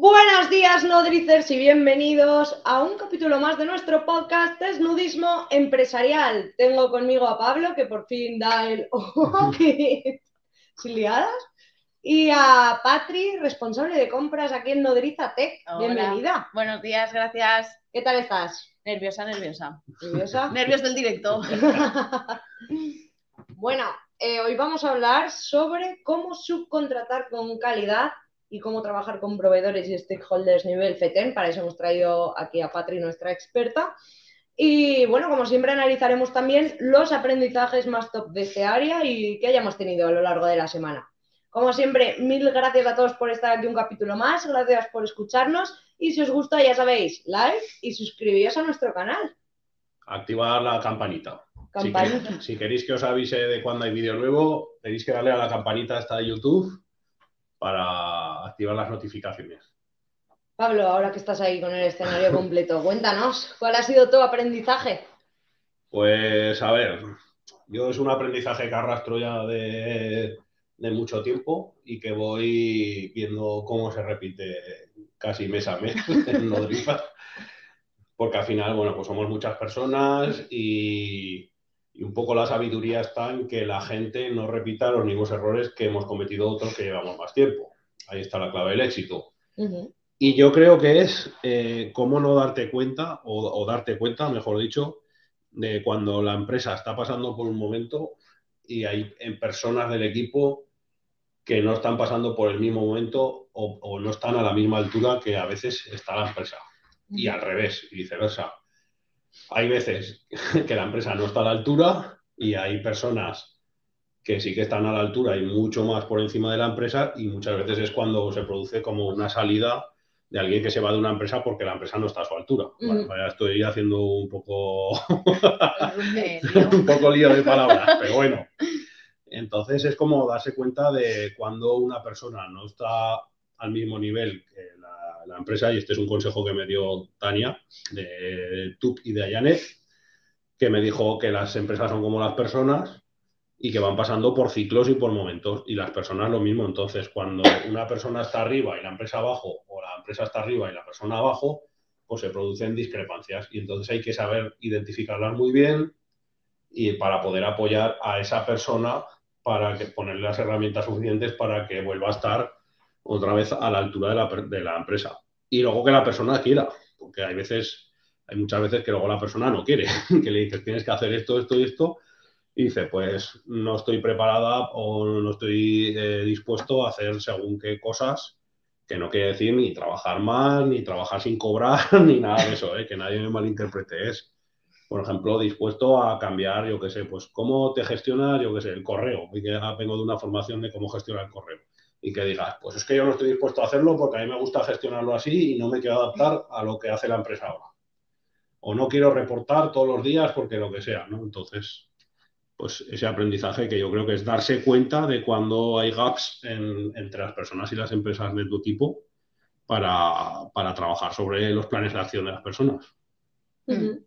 Buenos días, nodricers, y bienvenidos a un capítulo más de nuestro podcast Desnudismo Empresarial. Tengo conmigo a Pablo, que por fin da el sin liadas, y a Patri, responsable de compras aquí en Nodriza Tech. Hola. Bienvenida. Buenos días, gracias. ¿Qué tal estás? Nerviosa, nerviosa. ¿Nerviosa? Nervios del directo. Bueno, eh, hoy vamos a hablar sobre cómo subcontratar con calidad y cómo trabajar con proveedores y stakeholders nivel FETEN. Para eso hemos traído aquí a Patri, nuestra experta. Y bueno, como siempre, analizaremos también los aprendizajes más top de este área y que hayamos tenido a lo largo de la semana. Como siempre, mil gracias a todos por estar aquí un capítulo más, gracias por escucharnos y si os gusta, ya sabéis, like y suscribíos a nuestro canal. activar la campanita. Si, queréis que os avise de cuando hay vídeo nuevo, tenéis que darle a la campanita esta de YouTube para activar las notificaciones. Pablo, ahora que estás ahí con el escenario completo, cuéntanos, ¿cuál ha sido tu aprendizaje? Pues a ver, yo es un aprendizaje que arrastro ya de, de mucho tiempo y que voy viendo cómo se repite casi mes a mes en Nodriza. Porque al final, bueno, pues somos muchas personas y, y un poco la sabiduría está en que la gente no repita los mismos errores que hemos cometido otros que llevamos más tiempo. Ahí está la clave del éxito. Y yo creo que es eh, cómo no darte cuenta, o, o darte cuenta, mejor dicho, de cuando la empresa está pasando por un momento y hay en personas del equipo que no están pasando por el mismo momento o, o no están a la misma altura que a veces está la empresa. Y al revés, y viceversa. Hay veces que la empresa no está a la altura y hay personas que sí que están a la altura y mucho más por encima de la empresa y muchas veces es cuando se produce como una salida de alguien que se va de una empresa porque la empresa no está a su altura. Bueno, ya estoy haciendo un poco, un poco lío de palabras, pero bueno. Entonces es como darse cuenta de cuando una persona no está al mismo nivel que la, empresa, y este es un consejo que me dio Tania de TUP y de Ayanet, que me dijo que las empresas son como las personas y que van pasando por ciclos y por momentos, y las personas lo mismo. Entonces, cuando una persona está arriba y la empresa abajo, o la empresa está arriba y la persona abajo, pues se producen discrepancias, y entonces hay que saber identificarlas muy bien y para poder apoyar a esa persona para que ponerle las herramientas suficientes para que vuelva a estar otra vez a la altura de la, de la empresa. Y luego que la persona quiera, porque hay veces, hay muchas veces que luego la persona no quiere, que le dices tienes que hacer esto, esto y esto, y dice pues no estoy preparada o no estoy eh, dispuesto a hacer según qué cosas, que no quiere decir ni trabajar más, ni trabajar sin cobrar, ni nada de eso, ¿eh? que nadie me malinterprete, es por ejemplo, dispuesto a cambiar, yo qué sé, pues cómo te gestionas, yo qué sé, el correo, ya vengo de una formación de cómo gestionar el correo, y que digas, pues es que yo no estoy dispuesto a hacerlo porque a mí me gusta gestionarlo así y no me quiero adaptar a lo que hace la empresa ahora. O no quiero reportar todos los días porque lo que sea, ¿no? Entonces, pues ese aprendizaje que yo creo que es darse cuenta de cuando hay gaps en- entre las personas y las empresas de tu equipo para, para trabajar sobre los planes de acción de las personas. ujú.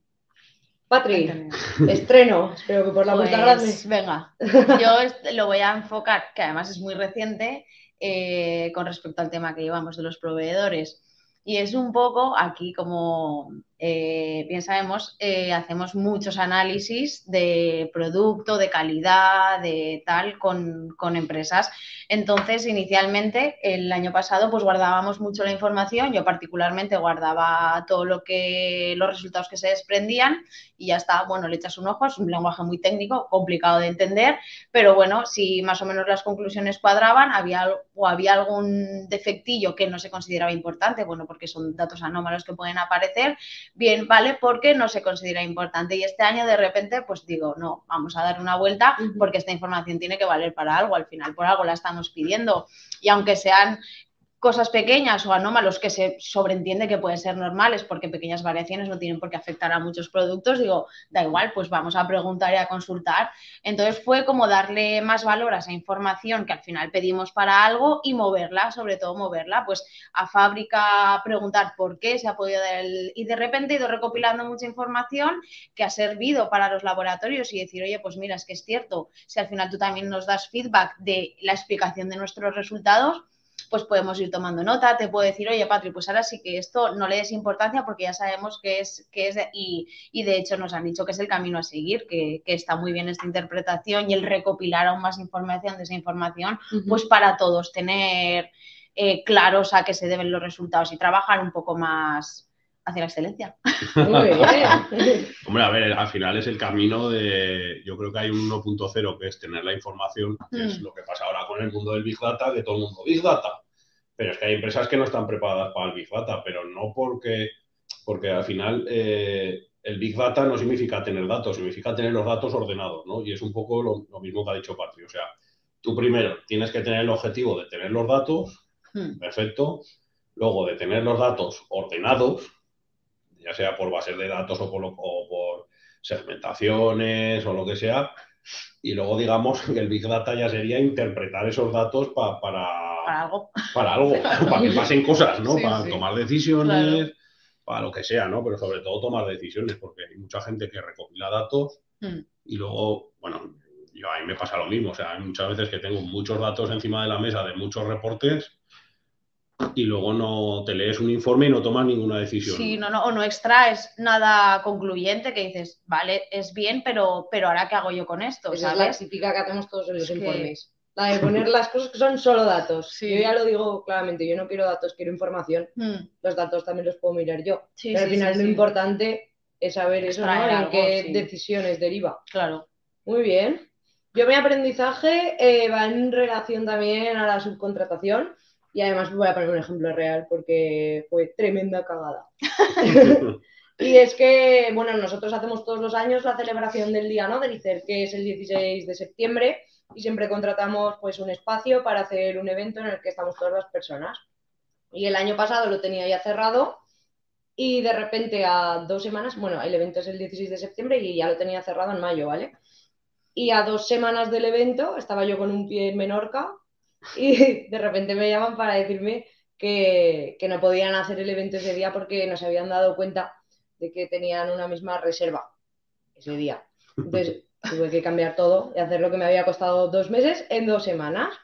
Patri, Cuéntame. estreno, espero que por la puerta grande. Pues venga, yo lo voy a enfocar, que además es muy reciente, eh, con respecto al tema que llevamos de los proveedores. Y es un poco aquí, como eh, bien sabemos, eh, hacemos muchos análisis de producto, de calidad, de tal, con, con empresas. Entonces, inicialmente, el año pasado, pues guardábamos mucho la información. Yo particularmente guardaba todo lo que, los resultados que se desprendían y ya está, bueno, le echas un ojo, es un lenguaje muy técnico, complicado de entender, pero bueno, si más o menos las conclusiones cuadraban, había, o había algún defectillo que no se consideraba importante, bueno, porque son datos anómalos que pueden aparecer, bien, vale, porque no se considera importante. Y este año de repente, pues digo, no, vamos a dar una vuelta porque esta información tiene que valer para algo, al final por algo la estamos pidiendo. Y aunque sean cosas pequeñas o anómalos que se sobreentiende que pueden ser normales porque pequeñas variaciones no tienen por qué afectar a muchos productos, digo, da igual, pues vamos a preguntar y a consultar. Entonces fue como darle más valor a esa información que al final pedimos para algo y moverla, sobre todo moverla, pues a fábrica preguntar por qué se ha podido dar el... Y de repente he ido recopilando mucha información que ha servido para los laboratorios y decir, oye, pues mira, es que es cierto, si al final tú también nos das feedback de la explicación de nuestros resultados, pues podemos ir tomando nota, te puedo decir, oye, Patri, pues ahora sí que esto no le des importancia porque ya sabemos que es, que es y, y de hecho nos han dicho que es el camino a seguir, que, que, está muy bien esta interpretación y el recopilar aún más información de esa información, uh -huh. pues para todos tener eh, claros a qué se deben los resultados y trabajar un poco más hacia la excelencia. Hombre, a ver, al final es el camino de. Yo creo que hay un 1.0 que es tener la información, que mm. es lo que pasa ahora con el mundo del Big Data, que todo el mundo Big Data. Pero es que hay empresas que no están preparadas para el Big Data, pero no porque, porque al final eh, el Big Data no significa tener datos, significa tener los datos ordenados, ¿no? Y es un poco lo, lo mismo que ha dicho Patri. O sea, tú primero tienes que tener el objetivo de tener los datos, mm. perfecto. Luego de tener los datos ordenados, ya sea por bases de datos o por, o por, segmentaciones o lo que sea. Y luego digamos que el Big Data ya sería interpretar esos datos pa, para, para algo, para, algo, para que pasen cosas, ¿no? Sí, para sí. tomar decisiones, Claro. para lo que sea, ¿no? Pero sobre todo tomar decisiones, porque hay mucha gente que recopila datos Mm. y luego, bueno, yo a mí me pasa lo mismo. O sea, hay muchas veces que tengo muchos datos encima de la mesa de muchos reportes y luego no te lees un informe y no tomas ninguna decisión. Sí, no, no, o no extraes nada concluyente que dices, vale, es bien, pero, pero ahora qué hago yo con esto, Esa es la ¿sabes? típica que hacemos todos en los Es que- informes. La de poner las cosas que son solo datos. Sí. Yo ya lo digo claramente, yo no quiero datos, quiero información. Mm, Los datos también los puedo mirar yo. sí, Pero al sí, final sí, lo sí. importante es saber eso, ¿no? Extraer En algo, qué sí. decisiones deriva. Claro. Muy bien. Yo mi aprendizaje eh, va en relación también a la subcontratación y además voy a poner un ejemplo real porque fue tremenda cagada. y es que, bueno, nosotros hacemos todos los años la celebración del día, ¿no? Del ICER, que es el 16 de septiembre y siempre contratamos pues un espacio para hacer un evento en el que estamos todas las personas. Y el año pasado lo tenía ya cerrado y de repente a dos semanas, bueno, el evento es el 16 de septiembre y ya lo tenía cerrado en mayo, ¿vale? Y a dos semanas del evento estaba yo con un pie en Menorca y de repente me llaman para decirme que, que no podían hacer el evento ese día porque no se habían dado cuenta de que tenían una misma reserva ese día. Entonces tuve que cambiar todo y hacer lo que me había costado dos meses en dos semanas.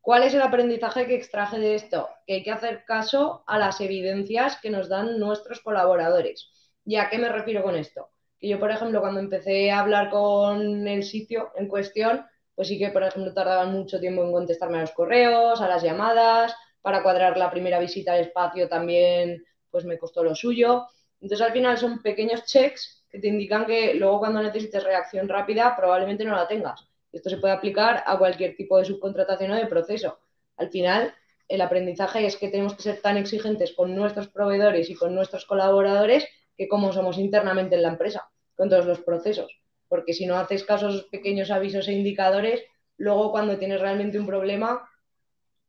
¿Cuál es el aprendizaje que extraje de esto? Que hay que hacer caso a las evidencias que nos dan nuestros colaboradores. ¿Y a qué me refiero con esto? Que yo, por ejemplo, cuando empecé a hablar con el sitio en cuestión, pues sí que, por ejemplo, tardaban mucho tiempo en contestarme a los correos, a las llamadas, para cuadrar la primera visita al espacio también, pues me costó lo suyo. Entonces, al final son pequeños checks que te indican que luego cuando necesites reacción rápida probablemente no la tengas. Esto se puede aplicar a cualquier tipo de subcontratación o de proceso. Al final, el aprendizaje es que tenemos que ser tan exigentes con nuestros proveedores y con nuestros colaboradores que como somos internamente en la empresa, con todos los procesos. Porque si no haces caso a esos pequeños avisos e indicadores, luego cuando tienes realmente un problema,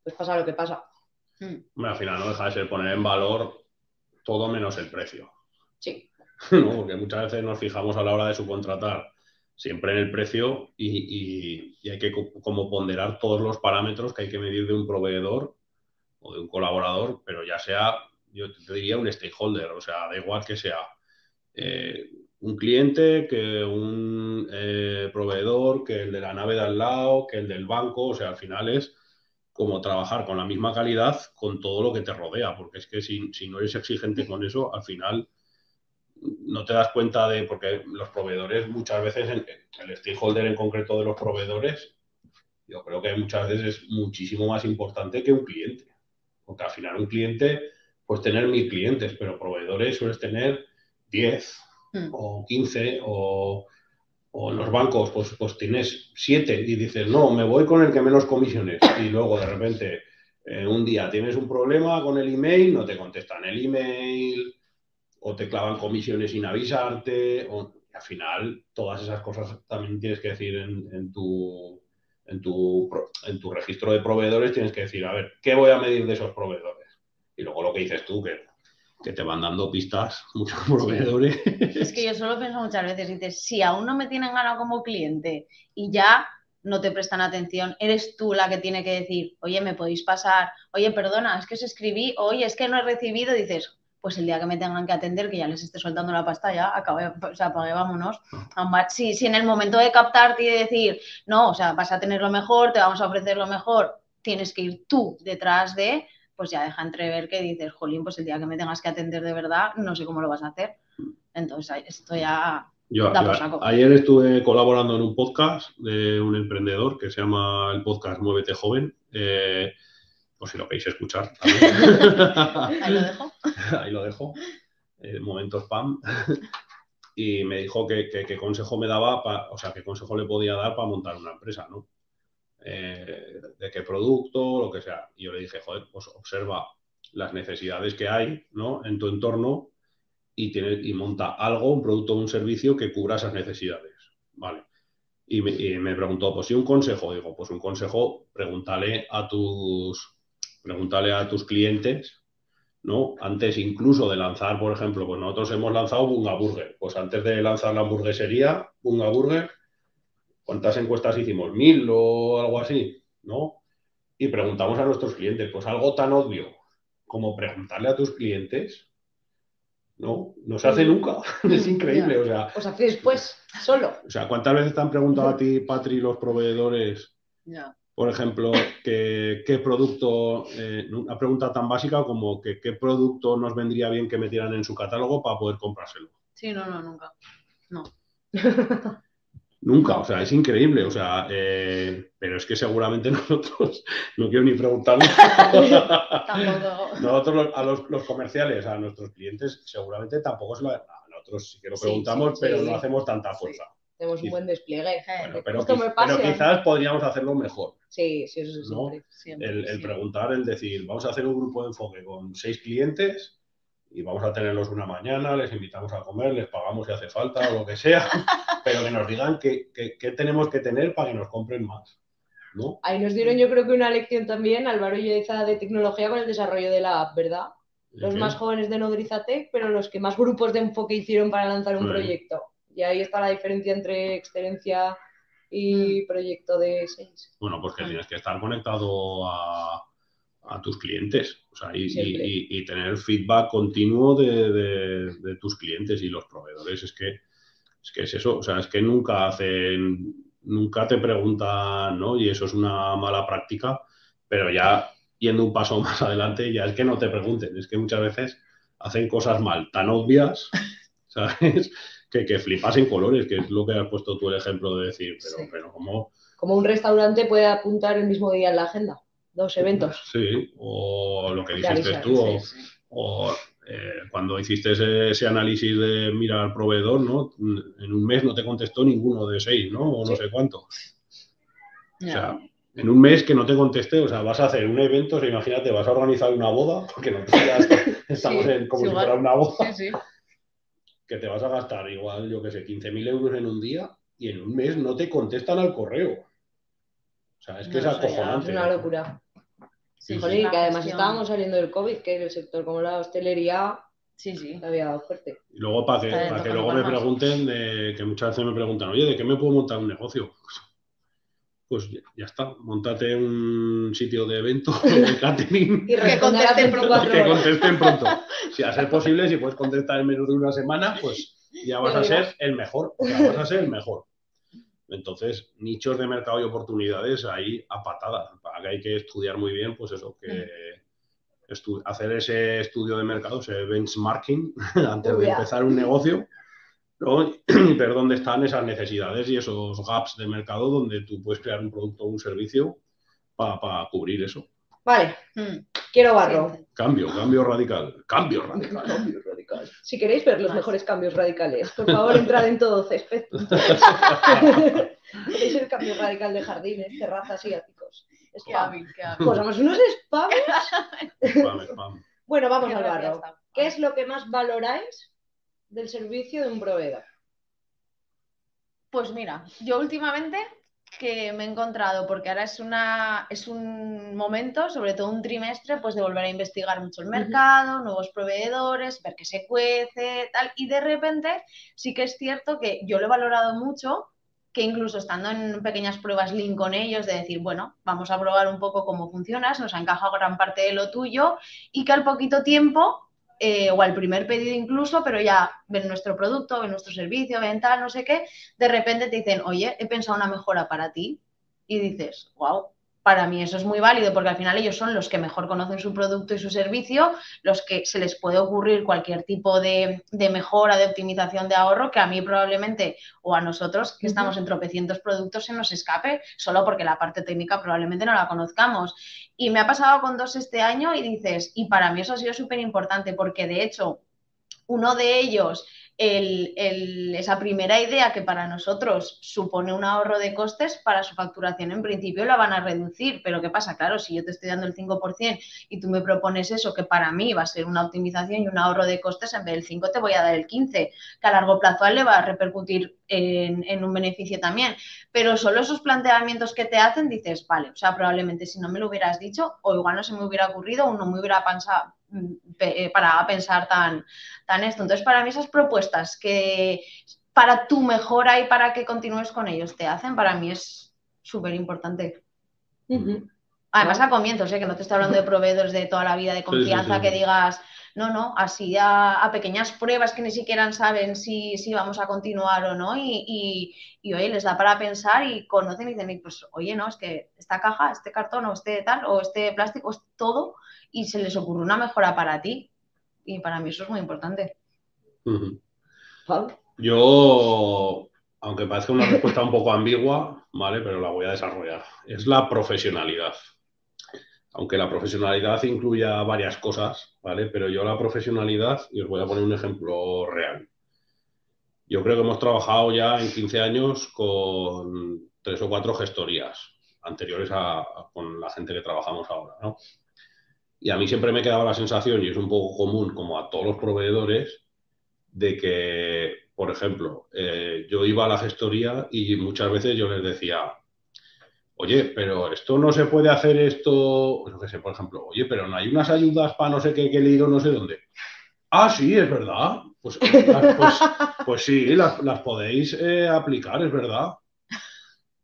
pues pasa lo que pasa. Mm. Hombre, al final no deja de ser poner en valor todo menos el precio. Sí, ¿no? Porque muchas veces nos fijamos a la hora de subcontratar siempre en el precio y, y- y hay que co- como ponderar todos los parámetros que hay que medir de un proveedor o de un colaborador, pero ya sea, yo te diría un stakeholder, o sea, da igual que sea eh, un cliente, que un eh, proveedor, que el de la nave de al lado, que el del banco, o sea, al final es como trabajar con la misma calidad con todo lo que te rodea, porque es que si, si no eres exigente con eso, al final no te das cuenta de, porque los proveedores muchas veces, en- el stakeholder en concreto de los proveedores, yo creo que muchas veces es muchísimo más importante que un cliente. Porque al final un cliente, pues tener mil clientes, pero proveedores sueles tener 10 Mm. o 15 o, o en los bancos, pues, pues tienes 7 y dices, no, me voy con el que menos comisiones. Y luego de repente eh, un día tienes un problema con el email, no te contestan el email o te clavan comisiones sin avisarte. O, y al final todas esas cosas también tienes que decir en, en tu, en, tu, en tu registro de proveedores, tienes que decir, a ver, ¿qué voy a medir de esos proveedores? Y luego lo que dices tú, que, que te van dando pistas muchos proveedores. Es que yo solo pienso muchas veces, dices, si aún no me tienen ganado como cliente y ya no te prestan atención, eres tú la que tiene que decir, oye, me podéis pasar, oye, perdona, es que os escribí, oye, es que no he recibido, dices, pues el día que me tengan que atender, que ya les esté soltando la pasta, ya acabé, o sea, pagué, vámonos. Además, Si, si en el momento de captarte y de decir, no, o sea, vas a tener lo mejor, te vamos a ofrecer lo mejor, tienes que ir tú detrás de, pues ya deja entrever que dices, jolín, pues el día que me tengas que atender de verdad, no sé cómo lo vas a hacer. Entonces, esto ya Yo, da yo por saco. ayer estuve colaborando en un podcast de un emprendedor que se llama el podcast Muévete Joven. eh, por si lo queréis escuchar. Ahí lo dejo. Ahí lo dejo. Eh, momento spam. y me dijo que, consejo me daba, pa- o sea, qué consejo le podía dar para montar una empresa, ¿no? Eh, de qué producto, lo que sea. Y yo le dije, joder, pues observa las necesidades que hay, ¿no? En tu entorno y, tiene, y monta algo, un producto o un servicio que cubra esas necesidades, ¿vale? Y me, me preguntó, pues, ¿y un consejo? Digo, pues un consejo, pregúntale a tus, pregúntale a tus clientes ¿no? Antes incluso de lanzar, por ejemplo, pues nosotros hemos lanzado Bunga Burger. Pues antes de lanzar la hamburguesería, Bunga Burger, ¿cuántas encuestas hicimos? ¿Mil o algo así? ¿No? Y preguntamos a nuestros clientes, pues algo tan obvio como preguntarle a tus clientes, ¿no? No se hace nunca. es increíble, o sea, Os hacéis después solo. o sea, ¿cuántas veces te han preguntado a ti, Patri, los proveedores, Ya. por ejemplo, que- qué producto, eh, una pregunta tan básica como que qué producto nos vendría bien que metieran en su catálogo para poder comprárselo. Sí, no, no, nunca. No. Nunca, o sea, es increíble, o sea, eh, pero es que seguramente nosotros, no quiero ni preguntarle, nosotros a los, los comerciales, a nuestros clientes, seguramente tampoco se lo, a nosotros sí que lo Sí, preguntamos, sí, pero sí. no hacemos tanta fuerza. Tenemos un buen despliegue. Bueno, pero, quiz- pero quizás podríamos hacerlo mejor. Sí, sí, eso sí, ¿no? siempre. Siempre, el, el sí. preguntar, el decir, vamos a hacer un grupo de enfoque con seis clientes y vamos a tenerlos una mañana, les invitamos a comer, les pagamos si hace falta o lo que sea, pero que nos digan qué, qué- qué tenemos que tener para que nos compren más. ¿no? Ahí nos dieron yo creo que una lección también, Álvaro y Yoiza, de tecnología con el desarrollo de la app, ¿verdad? Los más jóvenes de Nodrizatec, pero los que más grupos de enfoque hicieron para lanzar un Sí. proyecto. Y ahí está la diferencia entre excelencia y Mm. proyecto de seis. Bueno, pues que tienes que estar conectado a, a tus clientes o sea, y, y- y- y tener feedback continuo de, de- de tus clientes y los proveedores. Es que, es que es eso, o sea, es que nunca hacen, nunca te preguntan, ¿no? Y eso es una mala práctica, pero ya yendo un paso más adelante, ya es que no te pregunten, es que muchas veces hacen cosas mal, tan obvias, ¿sabes? Que, que flipas en colores, que es lo que has puesto tú el ejemplo de decir, pero, Sí. pero ¿cómo? Como un restaurante puede apuntar el mismo día en la agenda, dos eventos. Sí, o lo que dijiste tú, o, Sí, sí. o, cuando hiciste ese, ese análisis de mira al proveedor, ¿no? En un mes no te contestó ninguno de seis, ¿no? O no Sí. sé cuánto. O sea, en un mes que no te conteste, o sea, vas a hacer un evento, o sea, imagínate, vas a organizar una boda, porque nosotros estamos Sí, en, como sí, si igual. fuera una boda, Sí, sí. que te vas a gastar igual, yo qué sé, 15.000 euros en un día y en un mes no te contestan al correo. O sea, es que No, es ya Es acojonante. una locura. Sí, que además estábamos saliendo del COVID, que el sector como la hostelería Sí, sí. había dado fuerte. Y luego para que, para que luego me pregunten, de- que muchas veces me preguntan, oye, ¿de qué me puedo montar un negocio? Pues ya, ya está, montate un sitio de evento, de catering, Y a contesten 24 que contesten pronto. Si a ser posible, si puedes contestar en menos de una semana, pues ya vas a ser el mejor, o sea, vas a ser el mejor. Entonces, nichos de mercado y oportunidades ahí a patada. Para que hay que estudiar muy bien, pues eso, que estu- hacer ese estudio de mercado, ese benchmarking, antes de Uy, ya. empezar un negocio, ¿no? y ver dónde están esas necesidades y esos gaps de mercado donde tú puedes crear un producto o un servicio para cubrir eso. Vale, Mm. quiero barro. Cambio, cambio radical, cambio radical. Cambio radical. Si queréis ver los mejores cambios radicales, por favor, entrad en todo césped. ¿Queréis el cambio radical de jardines, terrazas y áticos? Spam. Pues somos unos spam. Spam, spam. Bueno, vamos Qué al barro. ¿Qué es lo que más valoráis del servicio de un proveedor? Pues mira, yo últimamente que me he encontrado, porque ahora es una es un momento, sobre todo un trimestre, pues de volver a investigar mucho el mercado, nuevos proveedores, ver qué se cuece, tal, y de repente sí que es cierto que yo lo he valorado mucho, que incluso estando en pequeñas pruebas Lean con ellos, de decir, bueno, vamos a probar un poco cómo funcionas, nos ha encajado gran parte de lo tuyo, y que al poquito tiempo eh, o al primer pedido incluso, pero ya ven nuestro producto, ven nuestro servicio, ven tal, no sé qué, de repente te dicen, oye, he pensado una mejora para ti. Y dices, wow, para mí eso es muy válido porque al final ellos son los que mejor conocen su producto y su servicio, los que se les puede ocurrir cualquier tipo de, mejora, de optimización de ahorro que a mí probablemente o a nosotros que estamos en tropecientos productos se nos escape solo porque la parte técnica probablemente no la conozcamos. Y me ha pasado con dos este año y dices, y para mí eso ha sido súper importante porque de hecho uno de ellos esa primera idea que para nosotros supone un ahorro de costes, para su facturación en principio la van a reducir. Pero ¿qué pasa? Claro, si yo te estoy dando el 5% y tú me propones eso, que para mí va a ser una optimización y un ahorro de costes, en vez del 5 te voy a dar el 15, que a largo plazo le va a repercutir en, en un beneficio también. Pero solo esos planteamientos que te hacen, dices, vale, o sea, probablemente si no me lo hubieras dicho, o igual no se me hubiera ocurrido, o no me hubiera pensado, para pensar tan, tan esto. Entonces, para mí esas propuestas que para tu mejora y para que continúes con ellos te hacen, para mí es súper importante. Además, a comienzos, ¿eh? que no te estoy hablando de proveedores de toda la vida, de confianza, que digas, no, no, así a, pequeñas pruebas que ni siquiera saben si, si vamos a continuar o no, y, y, oye, les da para pensar y conocen y dicen, pues, oye, no, es que esta caja, este cartón o este tal, o este plástico, es todo y se les ocurre una mejora para ti. Y para mí eso es muy importante. Yo, aunque parezca una respuesta un poco ambigua, ¿vale? Pero la voy a desarrollar. Es la profesionalidad. Aunque la profesionalidad incluya varias cosas, ¿vale? Pero yo la profesionalidad, y os voy a poner un ejemplo real. Yo creo que hemos trabajado ya en 15 años con tres o cuatro gestorías anteriores a, con la gente que trabajamos ahora, ¿no? Y a mí siempre me quedaba la sensación, y es un poco común como a todos los proveedores, de que, por ejemplo, eh, yo iba a la gestoría y muchas veces yo les decía, oye, pero esto no se puede hacer esto, no pues sé, por ejemplo, oye, pero no hay unas ayudas para no sé qué que leído no sé dónde. Ah, sí, es verdad. Pues, pues, pues sí, las, podéis eh, aplicar, es verdad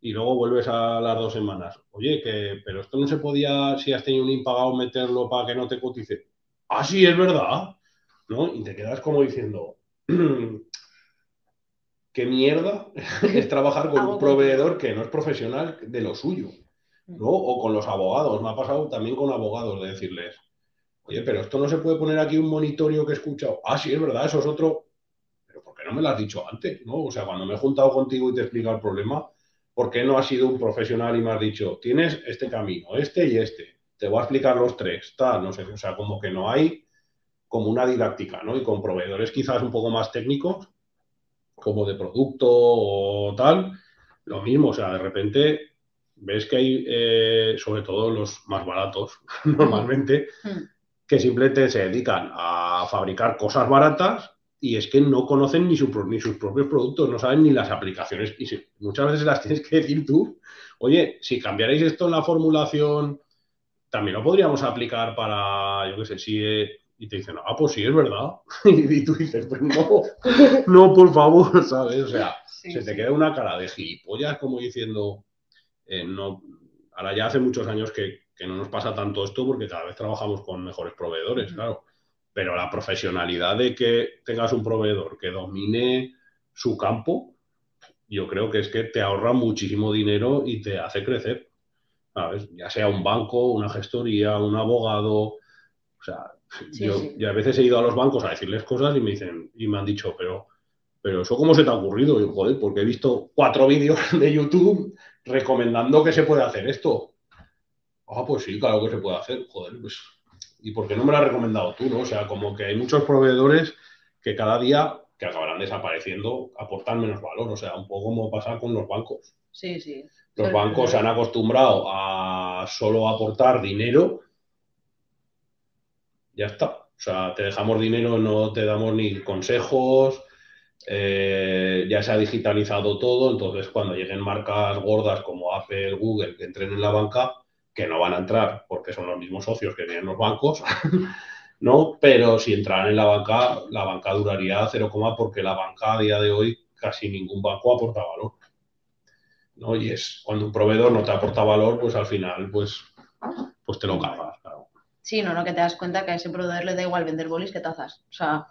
y luego vuelves a las dos semanas. Oye, que, pero esto no se podía, si has tenido un impagado, meterlo para que no te cotice. Ah, sí, es verdad. ¿No? Y te quedas como diciendo, ¿qué mierda es trabajar con un proveedor que no es profesional de lo suyo? ¿no? O con los abogados. Me ha pasado también con abogados de decirles, oye, pero esto no se puede poner aquí un monitorio que he escuchado. Ah, sí, es verdad, eso es otro. Pero ¿por qué no me lo has dicho antes? ¿no? O sea, cuando me he juntado contigo y te he explicado el problema, ¿por qué no has sido un profesional y me has dicho, tienes este camino, este y este? Te voy a explicar los tres, tal, no sé, o sea, como que no hay como una didáctica, ¿no? Y con proveedores quizás un poco más técnicos, como de producto o tal, lo mismo, o sea, de repente ves que hay, eh, sobre todo los más baratos, normalmente, mm. que simplemente se dedican a fabricar cosas baratas y es que no conocen ni, su, ni, sus propios productos, no saben ni las aplicaciones. Y muchas veces las tienes que decir tú, oye, si cambiarais esto en la formulación, también lo podríamos aplicar para, yo qué sé, si... Eh, y te dicen, ah, pues sí, es verdad. y tú dices, pues no, no, por favor, ¿sabes? O sea, se te queda una cara de gilipollas como diciendo, eh, no, ahora ya hace muchos años que, que no nos pasa tanto esto porque cada vez trabajamos con mejores proveedores, claro pero la profesionalidad de que tengas un proveedor que domine su campo, yo creo que es que te ahorra muchísimo dinero y te hace crecer. ¿sabes? Ya sea un banco, una gestoría, un abogado. O sea, yo, a veces he ido a los bancos a decirles cosas y me dicen, y me han dicho, pero, pero eso cómo se te ha ocurrido? Y yo, joder, porque he visto cuatro vídeos de YouTube recomendando que se puede hacer esto. Ah, pues sí, claro que se puede hacer. Joder, pues ¿Y por qué no me lo has recomendado tú? ¿no? O sea, como que hay muchos proveedores que cada día, que acabarán desapareciendo, aportan menos valor. O sea, un poco como pasa con los bancos. Sí, sí. Los bancos se han acostumbrado a solo aportar dinero. Ya está. O sea, te dejamos dinero, no te damos ni consejos. Eh, ya se ha digitalizado todo, entonces cuando lleguen marcas gordas como Apple, Google, que entren en la banca, que no van a entrar porque son los mismos socios que tienen los bancos, ¿no? Pero si entraran en la banca, la banca duraría cero porque la banca a día de hoy casi ningún banco aporta valor. ¿no? Y es cuando un proveedor no te aporta valor, pues al final, pues, pues te lo cargas, claro. Sí, no, no, que te das cuenta que a ese proveedor le da igual vender bolis que tazas. O sea,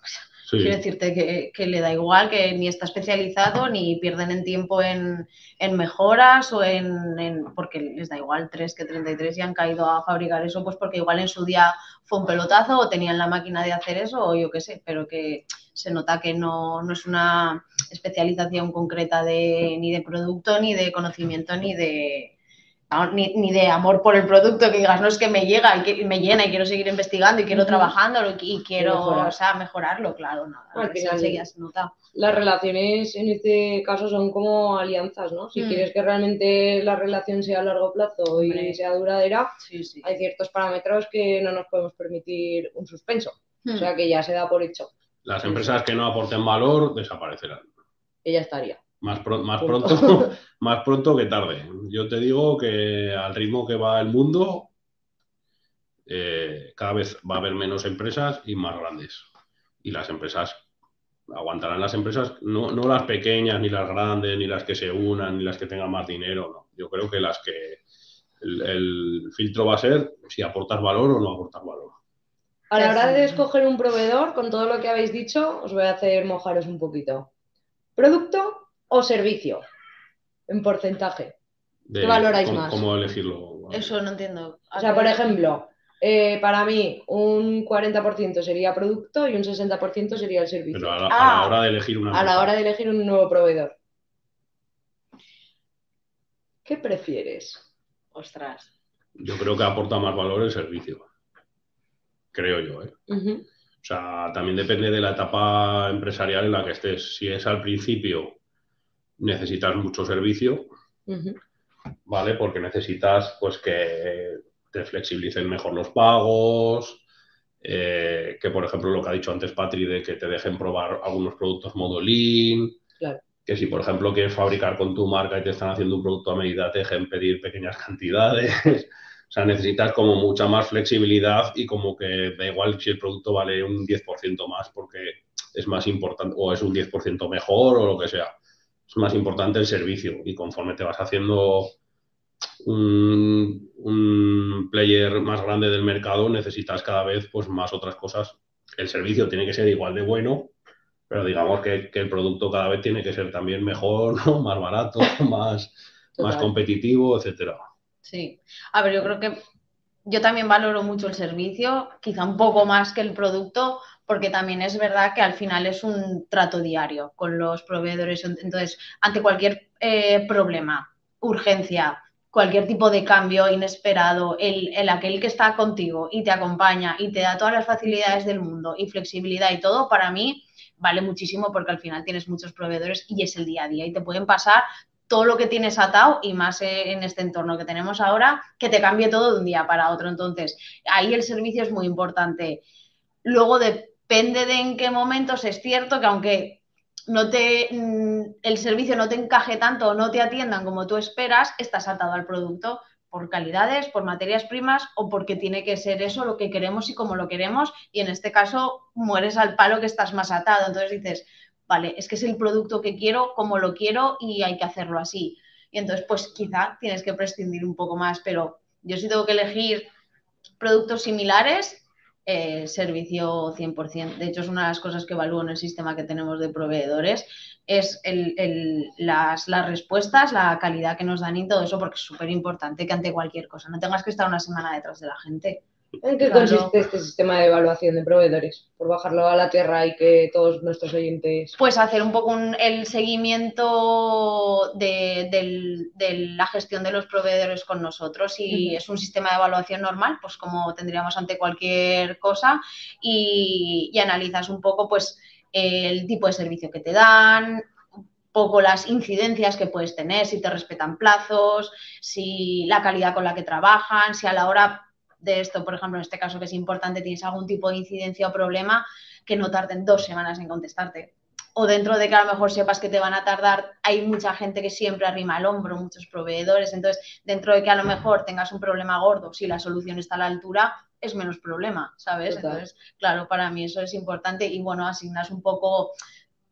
quiero decirte que, le da igual, que ni está especializado, ni pierden en tiempo en, mejoras o en, porque les da igual 3 que 33 y han caído a fabricar eso, pues porque igual en su día fue un pelotazo o tenían la máquina de hacer eso o yo qué sé, pero que se nota que no, no es una especialización concreta de, ni de producto, ni de conocimiento, ni de, ni, ni, de amor por el producto, que digas, no es que me llega y que me llena y quiero seguir investigando y quiero trabajando y quiero o sea, mejorarlo, claro, nada. Al final se nota. Las relaciones en este caso son como alianzas, ¿no? Si mm. quieres que realmente la relación sea a largo plazo y sea duradera, hay ciertos parámetros que no nos podemos permitir un suspenso. O mm. sea que ya se da por hecho. Las empresas que no aporten valor desaparecerán. Ya estaría. Más, pronto, más pronto que tarde. Yo te digo que al ritmo que va el mundo, eh, cada vez va a haber menos empresas y más grandes. Y las empresas, aguantarán las empresas, no, las pequeñas, ni las grandes, ni las que se unan, ni las que tengan más dinero. No. Yo creo que las que el, el filtro va a ser si aportas valor o no aportas valor. A la hora de escoger un proveedor, con todo lo que habéis dicho, os voy a hacer mojaros un poquito. ¿Producto o servicio en porcentaje? ¿Qué valoráis más? ¿Cómo elegirlo? Eso no entiendo. O sea, por ejemplo, eh, para mí un 40% sería producto y un 60% sería el servicio. Pero a la, ah, hora de elegir una. A la hora de elegir un nuevo proveedor. ¿Qué prefieres? Ostras. Yo creo que aporta más valor el servicio. Creo yo, ¿eh? O sea, también depende de la etapa empresarial en la que estés. Si es al principio necesitas mucho servicio, ¿vale? Porque necesitas pues que te flexibilicen mejor los pagos, eh, que por ejemplo lo que ha dicho antes Patri de que te dejen probar algunos productos modo lean, que si por ejemplo quieres fabricar con tu marca y te están haciendo un producto a medida, te dejen pedir pequeñas cantidades. o sea, necesitas como mucha más flexibilidad y como que da igual si el producto vale un 10% más porque es más importante o es un 10% mejor o lo que sea es más importante el servicio y conforme te vas haciendo un, player más grande del mercado necesitas cada vez pues más otras cosas. El servicio tiene que ser igual de bueno, pero digamos que, el producto cada vez tiene que ser también mejor, más barato, más, más competitivo, etcétera. Sí, a ver, yo creo que yo también valoro mucho el servicio, quizá un poco más que el producto, porque también es verdad que al final es un trato diario con los proveedores. Entonces, ante cualquier eh, problema, urgencia, cualquier tipo de cambio inesperado, el, el, aquel que está contigo y te acompaña y te da todas las facilidades del mundo y flexibilidad y todo, para mí vale muchísimo porque al final tienes muchos proveedores y es el día a día y te pueden pasar todo lo que tienes atado y más en este entorno que tenemos ahora, que te cambie todo de un día para otro. Entonces, ahí el servicio es muy importante. Luego de depende de en qué momentos es cierto que aunque no te, mm, el servicio no te encaje tanto o no te atiendan como tú esperas, estás atado al producto por calidades, por materias primas o porque tiene que ser eso lo que queremos y como lo queremos y en este caso mueres al palo que estás más atado. Entonces dices, vale, es que es el producto que quiero, como lo quiero y hay que hacerlo así. Y entonces pues quizá tienes que prescindir un poco más, pero yo sí tengo que elegir productos similares eh, servicio 100%. De hecho, es una de las cosas que evalúo en el sistema que tenemos de proveedores, es las, las, respuestas, la calidad que nos dan y todo eso, porque es súper importante que ante cualquier cosa no tengas que estar una semana detrás de la gente. ¿En qué consiste este sistema de evaluación de proveedores? Por bajarlo a la tierra y que todos nuestros oyentes. Pues hacer un poco el seguimiento de, la gestión de los proveedores con nosotros. Y es un sistema de evaluación normal, pues como tendríamos ante cualquier cosa, y, y analizas un poco pues el tipo de servicio que te dan, un poco las incidencias que puedes tener, si te respetan plazos, si la calidad con la que trabajan, si a la hora de esto, por ejemplo, en este caso que es importante, tienes algún tipo de incidencia o problema, que no tarden dos semanas en contestarte. O dentro de que a lo mejor sepas que te van a tardar, hay mucha gente que siempre arrima el hombro, muchos proveedores. Entonces, dentro de que a lo mejor tengas un problema gordo, si la solución está a la altura, es menos problema, ¿sabes? Entonces, claro, para mí eso es importante y bueno, asignas un poco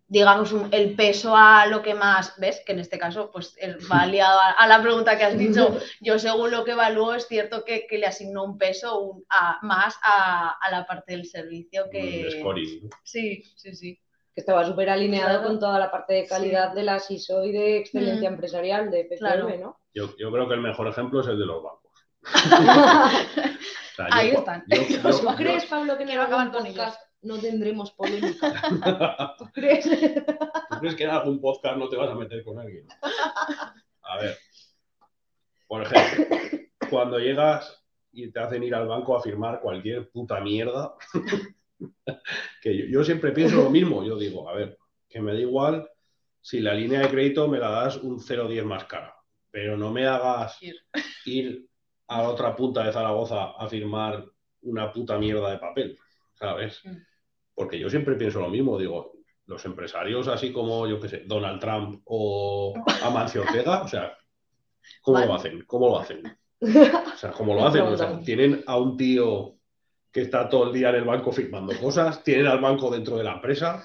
digamos, el peso a lo que más, ¿ves? Que en este caso, pues va aliado a, la pregunta que has dicho. Yo según lo que evalúo, es cierto que, le asigno un peso más a, la parte del servicio que... Sí, sí, sí. Que estaba súper alineado con toda la parte de calidad de la ISO y de excelencia mm. empresarial de PCM, ¿no? Yo, yo creo que el mejor ejemplo es el de los bancos. Ahí están. ¿Tú crees, Pablo, que en el podcast no tendremos polémica? ¿Tú crees? ¿Tú crees que en algún podcast no te vas a meter con alguien? A ver, por ejemplo, cuando llegas y te hacen ir al banco a firmar cualquier puta mierda, que yo, siempre pienso lo mismo, yo digo, a ver, que me da igual si la línea de crédito me la das un 0,10 más cara, pero no me hagas ir a la otra punta de Zaragoza a firmar una puta mierda de papel, ¿sabes? Mm. Porque yo siempre pienso lo mismo, digo, los empresarios así como, yo qué sé, Donald Trump o Amancio Ortega, o sea, ¿cómo lo hacen? ¿Cómo lo hacen? O sea, ¿cómo lo hacen? O sea, tienen a un tío que está todo el día en el banco firmando cosas, tienen al banco dentro de la empresa,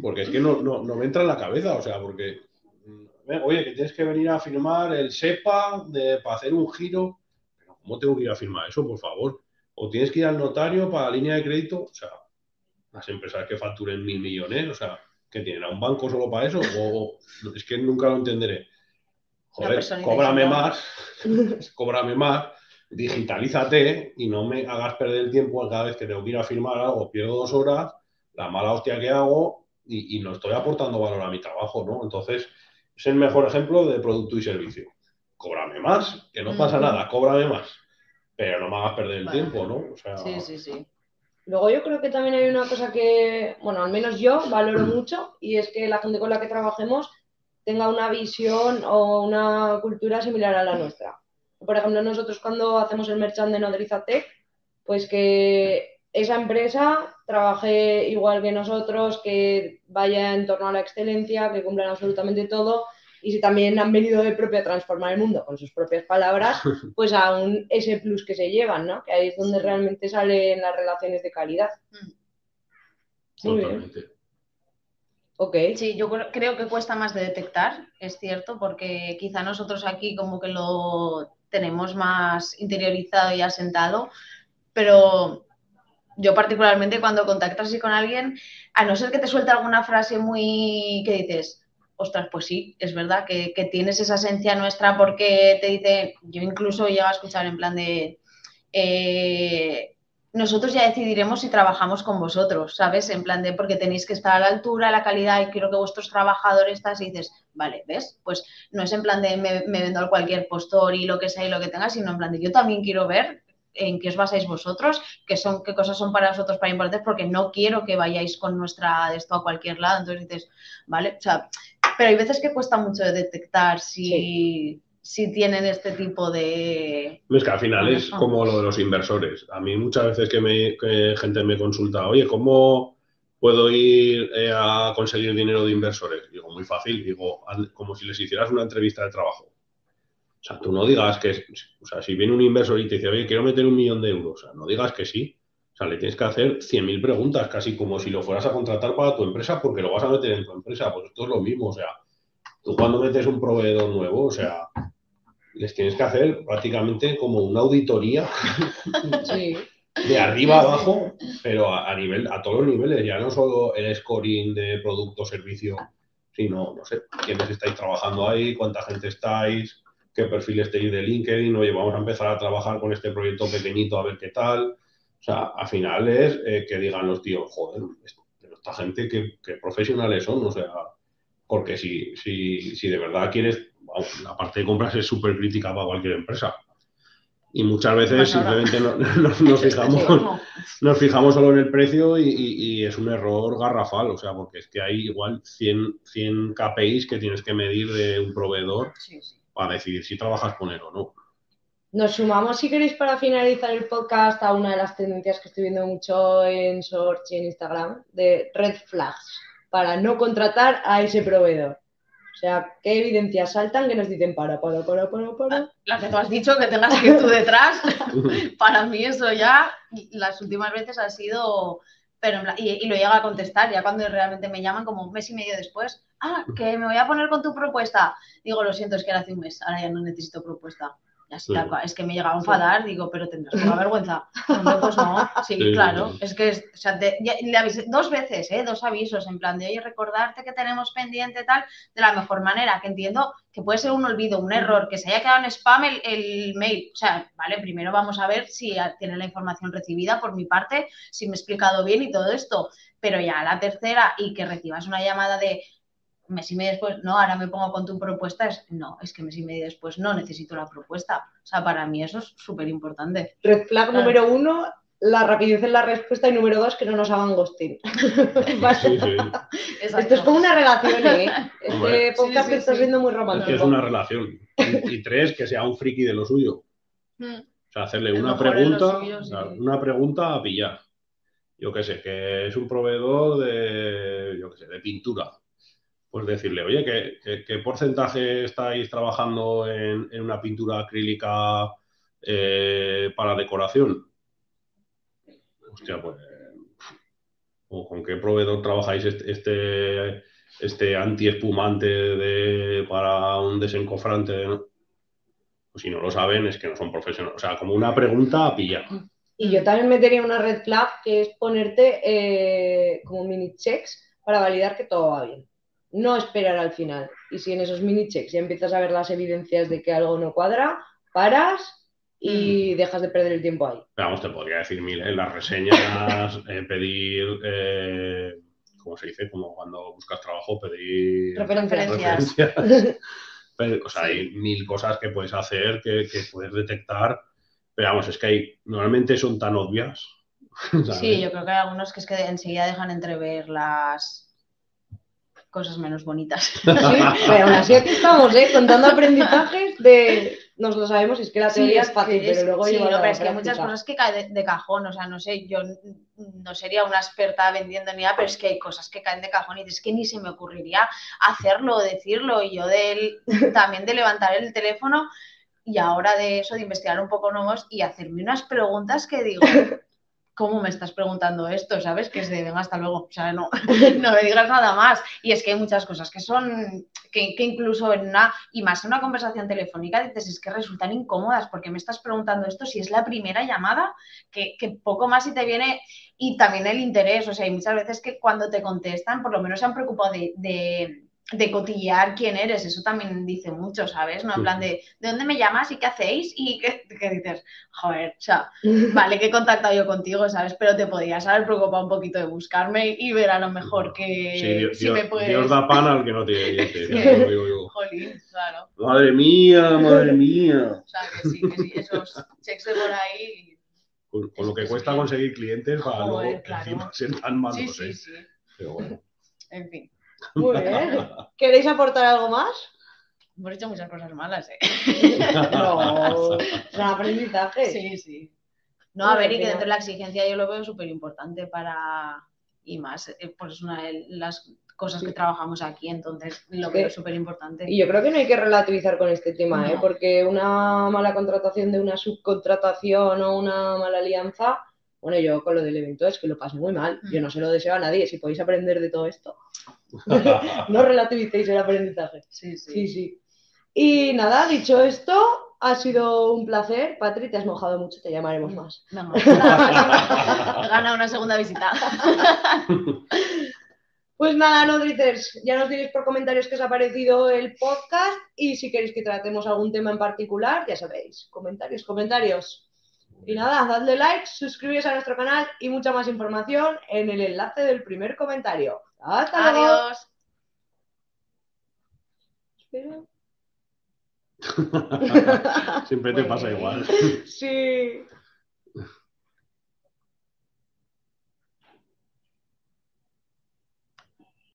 porque es que no, no, no me entra en la cabeza, o sea, porque, mm, oye, que tienes que venir a firmar el SEPA de, para hacer un giro, ¿Cómo tengo que ir a firmar eso, por favor? O tienes que ir al notario para la línea de crédito, o sea, las empresas que facturen mil millones, o sea, que tienen a un banco solo para eso, o es que nunca lo entenderé. Joder, cóbrame más, cóbrame más, digitalízate y no me hagas perder el tiempo cada vez que tengo que ir a firmar algo, pierdo dos horas, la mala hostia que hago y, y no estoy aportando valor a mi trabajo, ¿no? Entonces, es el mejor ejemplo de producto y servicio cóbrame más, que no pasa nada, cóbrame más, pero no me hagas perder el tiempo, ¿no? Sí, sí, sí. Luego yo creo que también hay una cosa que, bueno, al menos yo valoro mucho y es que la gente con la que trabajemos tenga una visión o una cultura similar a la nuestra. Por ejemplo, nosotros cuando hacemos el merchant de Nodriza Tech, pues que esa empresa trabaje igual que nosotros, que vaya en torno a la excelencia, que cumplan absolutamente todo y si también han venido de propio a transformar el mundo con sus propias palabras, pues aún ese plus que se llevan, ¿no? Que ahí es donde realmente salen las relaciones de calidad. Mm. Muy bien. Ok. Sí, yo creo que cuesta más de detectar, es cierto, porque quizá nosotros aquí como que lo tenemos más interiorizado y asentado, pero yo particularmente cuando contactas así con alguien, a no ser que te suelte alguna frase muy que dices, ostras, pues sí, es verdad que, tienes esa esencia nuestra porque te dice, yo incluso llego a escuchar en plan de, eh, nosotros ya decidiremos si trabajamos con vosotros, ¿sabes? En plan de, porque tenéis que estar a la altura, la calidad y quiero que vuestros trabajadores estás y dices, vale, ¿ves? Pues no es en plan de me, me vendo a cualquier postor y lo que sea y lo que tenga, sino en plan de yo también quiero ver en qué os basáis vosotros, qué, son, qué cosas son para nosotros para importantes, porque no quiero que vayáis con nuestra de esto a cualquier lado. Entonces dices, vale, o sea, pero hay veces que cuesta mucho detectar si, si tienen este tipo de... Es que al final es como lo de los inversores. A mí muchas veces que, me, gente me consulta, oye, ¿cómo puedo ir eh, a conseguir dinero de inversores? Digo, muy fácil, digo, como si les hicieras una entrevista de trabajo. O sea, tú no digas que, o sea, si viene un inversor y te dice, oye, quiero meter un millón de euros, o sea, no digas que sí. O sea, le tienes que hacer 100.000 preguntas, casi como si lo fueras a contratar para tu empresa, porque lo vas a meter en tu empresa. Pues esto es lo mismo, o sea, tú cuando metes un proveedor nuevo, o sea, les tienes que hacer prácticamente como una auditoría de arriba a abajo, pero a, nivel, a todos los niveles, ya no solo el scoring de producto servicio, sino, no sé, quiénes estáis trabajando ahí, cuánta gente estáis, qué perfil tenéis de LinkedIn, oye, vamos a empezar a trabajar con este proyecto pequeñito a ver qué tal. O sea, al final es eh, que digan los tíos, joder, esta gente, qué, profesionales son, o sea, porque si, si, si de verdad quieres, la parte de compras es súper crítica para cualquier empresa. Y muchas veces simplemente nos, fijamos, nos fijamos solo en el precio y, es un error garrafal, o sea, porque es que hay igual 100, 100 KPIs que tienes que medir de un proveedor sí, sí para decidir si trabajas con él o no. Nos sumamos, si queréis, para finalizar el podcast a una de las tendencias que estoy viendo mucho en Shorts y en Instagram, de red flags, para no contratar a ese proveedor. O sea, ¿qué evidencias saltan que nos dicen para, para, para, para, para? La que tú has dicho que tengas que ir tú detrás, para mí eso ya, las últimas veces ha sido pero y, y lo llega a contestar ya cuando realmente me llaman como un mes y medio después. Ah, que me voy a poner con tu propuesta. Digo, lo siento, es que era hace un mes, ahora ya no necesito propuesta. Y así, Sí. tal cual. Es que me llegaba a enfadar, digo, pero tendrás poca vergüenza. Pues no, sí, Sí, claro. sí. Es que, es- o sea, te- ya- le avisé dos veces, ¿eh? dos avisos, en plan de, oye, recordarte que tenemos pendiente tal, de la mejor manera, que entiendo que puede ser un olvido, un error, que se haya quedado en spam el, el mail. O sea, vale, primero vamos a ver si tiene la información recibida por mi parte, si me he explicado bien y todo esto. Pero ya la tercera y que recibas una llamada de mes y medio después, no, ahora me pongo con tu propuesta, es no, es que mes y medio después no necesito la propuesta. O sea, para mí eso es súper importante. Red flag Claro. número uno, la rapidez en la respuesta y número dos, que no nos hagan ghosting. Sí, sí. Esto es como una relación, ¿eh? Este Hombre. podcast Sí, sí, está siendo muy Es romántico. que es una relación. Y, y tres, que sea un friki de lo suyo. Mm. O sea, hacerle El una pregunta, suyo, o sea, sí. una pregunta a pillar. Yo qué sé, que es un proveedor de, yo qué sé, de pintura. Pues decirle, oye, ¿qué, porcentaje estáis trabajando en, una pintura acrílica eh, para decoración? Hostia, pues. ¿O con qué proveedor trabajáis este, este, este antiespumante para un desencofrante? Pues si no lo saben, es que no son profesionales. O sea, como una pregunta a pillar. Y yo también metería una red flag que es ponerte eh, como mini checks para validar que todo va bien. No esperar al final. Y si en esos mini checks ya empiezas a ver las evidencias de que algo no cuadra, paras y dejas de perder el tiempo ahí. Pero Vamos, te podría decir mil, ¿eh? Las reseñas, eh, pedir, eh, ¿cómo se dice? Como cuando buscas trabajo, pedir Referencias. Referencias. referencias. Pero, o sea, Sí. hay mil cosas que puedes hacer, que, que puedes detectar. Pero vamos, es que hay, normalmente son tan obvias. ¿sabes? Sí, yo creo que hay algunos que es que enseguida dejan entrever las cosas menos bonitas. Sí, pero aún así aquí estamos, ¿eh? Contando aprendizajes de... Nos lo sabemos, es que la teoría es, fácil, es- pero luego sí, no, pero es que hay muchas cosas que caen de, de cajón, o sea, no sé, yo no sería una experta vendiendo ni nada, pero es que hay cosas que caen de cajón y es que ni se me ocurriría hacerlo o decirlo, y yo del, también de levantar el teléfono y ahora de eso, de investigar un poco nuevos y hacerme unas preguntas que digo, ¿cómo me estás preguntando esto? ¿Sabes? Que es de, venga, hasta luego, o sea, no, no me digas nada más. Y es que hay muchas cosas que son, que, incluso en una, y más en una conversación telefónica, dices, es que resultan incómodas, porque me estás preguntando esto si es la primera llamada, que, poco más si te viene, y también el interés, o sea, hay muchas veces que cuando te contestan, por lo menos se han preocupado de de cotillear quién eres, eso también dice mucho, ¿sabes? No en plan de, ¿de dónde me llamas y qué hacéis? Y que, que dices, joder, o sea, vale que he contactado yo contigo, ¿sabes? Pero te podías haber preocupado un poquito de buscarme y ver a lo mejor que Sí, Dios, si Dios- me puedes... Dios da pan al que no tiene dientes. Jolín, claro. Madre mía, madre mía. O sea, que sí, que sí, esos checks de por ahí... Con, con lo que Es cuesta conseguir clientes para luego claro. encima ser tan malos, Sí, sí, ¿eh? Pero bueno. En fin, Muy bien. ¿Queréis aportar algo más? hemos hecho muchas cosas malas, ¿eh? No, son aprendizajes. Sí, sí. No, a ver, y que dentro de la exigencia yo lo veo súper importante para... Y más, eh, pues es una de las cosas Sí. que trabajamos aquí, entonces lo que- veo súper importante. Y yo creo que no hay que relativizar con este tema, ¿eh? Porque una mala contratación de una subcontratación o una mala alianza, bueno, yo con lo del evento es que lo pasé muy mal. Mm. Yo no se lo deseo a nadie. Si podéis aprender de todo esto, no relativicéis el aprendizaje. Sí, sí. Sí, sí. Y nada, dicho esto, ha sido un placer. Patri, te has mojado mucho, te llamaremos más. Venga, nada más. Gana una segunda visita. Pues nada, Nodriters, ya nos diréis por comentarios qué os ha parecido el podcast y si queréis que tratemos algún tema en particular, ya sabéis, comentarios, comentarios. Y nada, dadle like, suscribiros a nuestro canal y mucha más información en el enlace del primer comentario. Hasta luego. Adiós. Siempre te pasa igual. Sí.